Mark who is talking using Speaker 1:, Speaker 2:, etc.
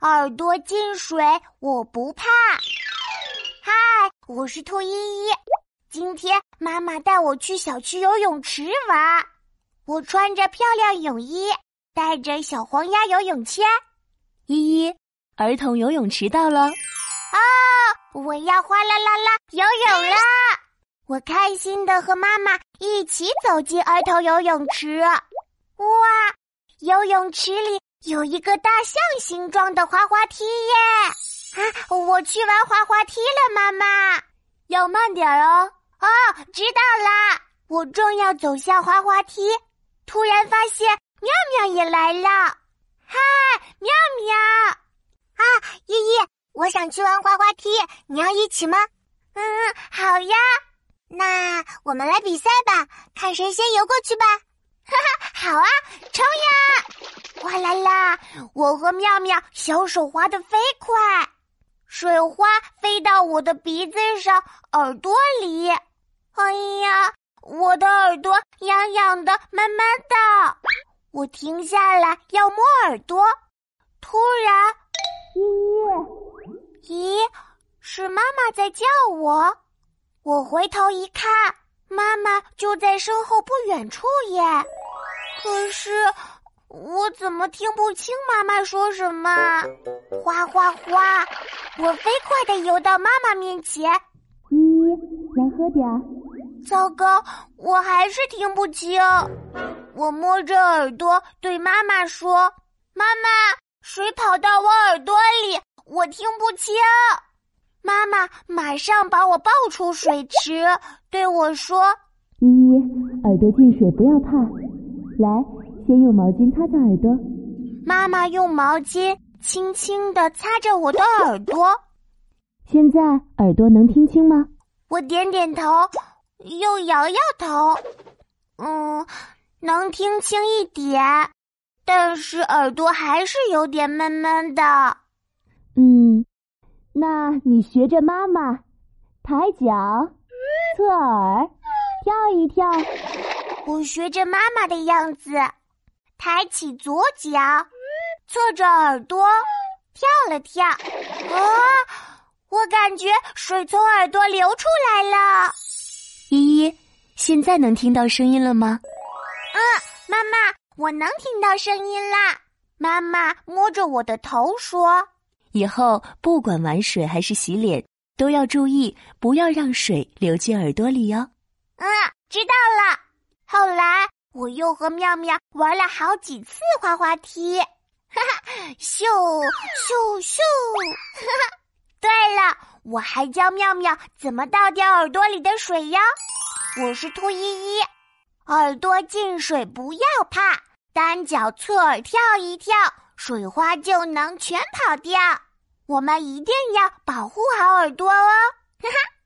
Speaker 1: 耳朵进水我不怕。嗨，我是兔依依。今天妈妈带我去小区游泳池玩，我穿着漂亮泳衣，带着小黄鸭游泳圈。
Speaker 2: 依依，儿童游泳池到了。
Speaker 1: 啊，我要哗啦啦啦游泳啦！我开心的和妈妈一起走进儿童游泳池。哇，游泳池里有一个大象形状的滑滑梯耶！啊，我去玩滑滑梯了，妈妈，
Speaker 2: 要慢点哦。
Speaker 1: 哦，知道啦！我正要走下滑滑梯，突然发现妙妙也来了。嗨，妙妙！啊，依依，我想去玩滑滑梯，你要一起吗？嗯，好呀。那我们来比赛吧，看谁先游过去吧。哈哈，好啊，冲呀！哗啦啦，我和妙妙小手滑得飞快，水花飞到我的鼻子上、耳朵里。哎呀，我的耳朵痒痒的，闷闷的。我停下来要摸耳朵，突然，咦咦，是妈妈在叫我。我回头一看，妈妈就在身后不远处耶。可是我怎么听不清妈妈说什么？哗哗哗！我飞快的游到妈妈面前。
Speaker 2: 依依，来喝点。
Speaker 1: 糟糕，我还是听不清。我摸着耳朵对妈妈说：“妈妈，水跑到我耳朵里，我听不清。”妈妈马上把我抱出水池，对我说：“
Speaker 2: 依依，耳朵进水不要怕，来，先用毛巾擦擦耳朵。”
Speaker 1: 妈妈用毛巾轻轻的擦着我的耳朵。
Speaker 2: 现在耳朵能听清吗？
Speaker 1: 我点点头。又摇摇头，嗯，能听清一点，但是耳朵还是有点闷闷的。
Speaker 2: 嗯，那你学着妈妈，抬脚、侧耳、跳一跳。
Speaker 1: 我学着妈妈的样子，抬起左脚，侧着耳朵跳了跳。啊，我感觉水从耳朵流出来了。
Speaker 2: 依依，现在能听到声音了吗？
Speaker 1: 嗯，妈妈，我能听到声音啦。妈妈摸着我的头说：“
Speaker 2: 以后不管玩水还是洗脸，都要注意，不要让水流进耳朵里哟。”
Speaker 1: 嗯，知道了。后来我又和妙妙玩了好几次滑滑梯，哈哈，咻咻咻，哈哈。对了，我还教妙妙怎么倒掉耳朵里的水哟。我是兔依依，耳朵进水不要怕，单脚侧耳跳一跳，水花就能全跑掉。我们一定要保护好耳朵哦，哈哈。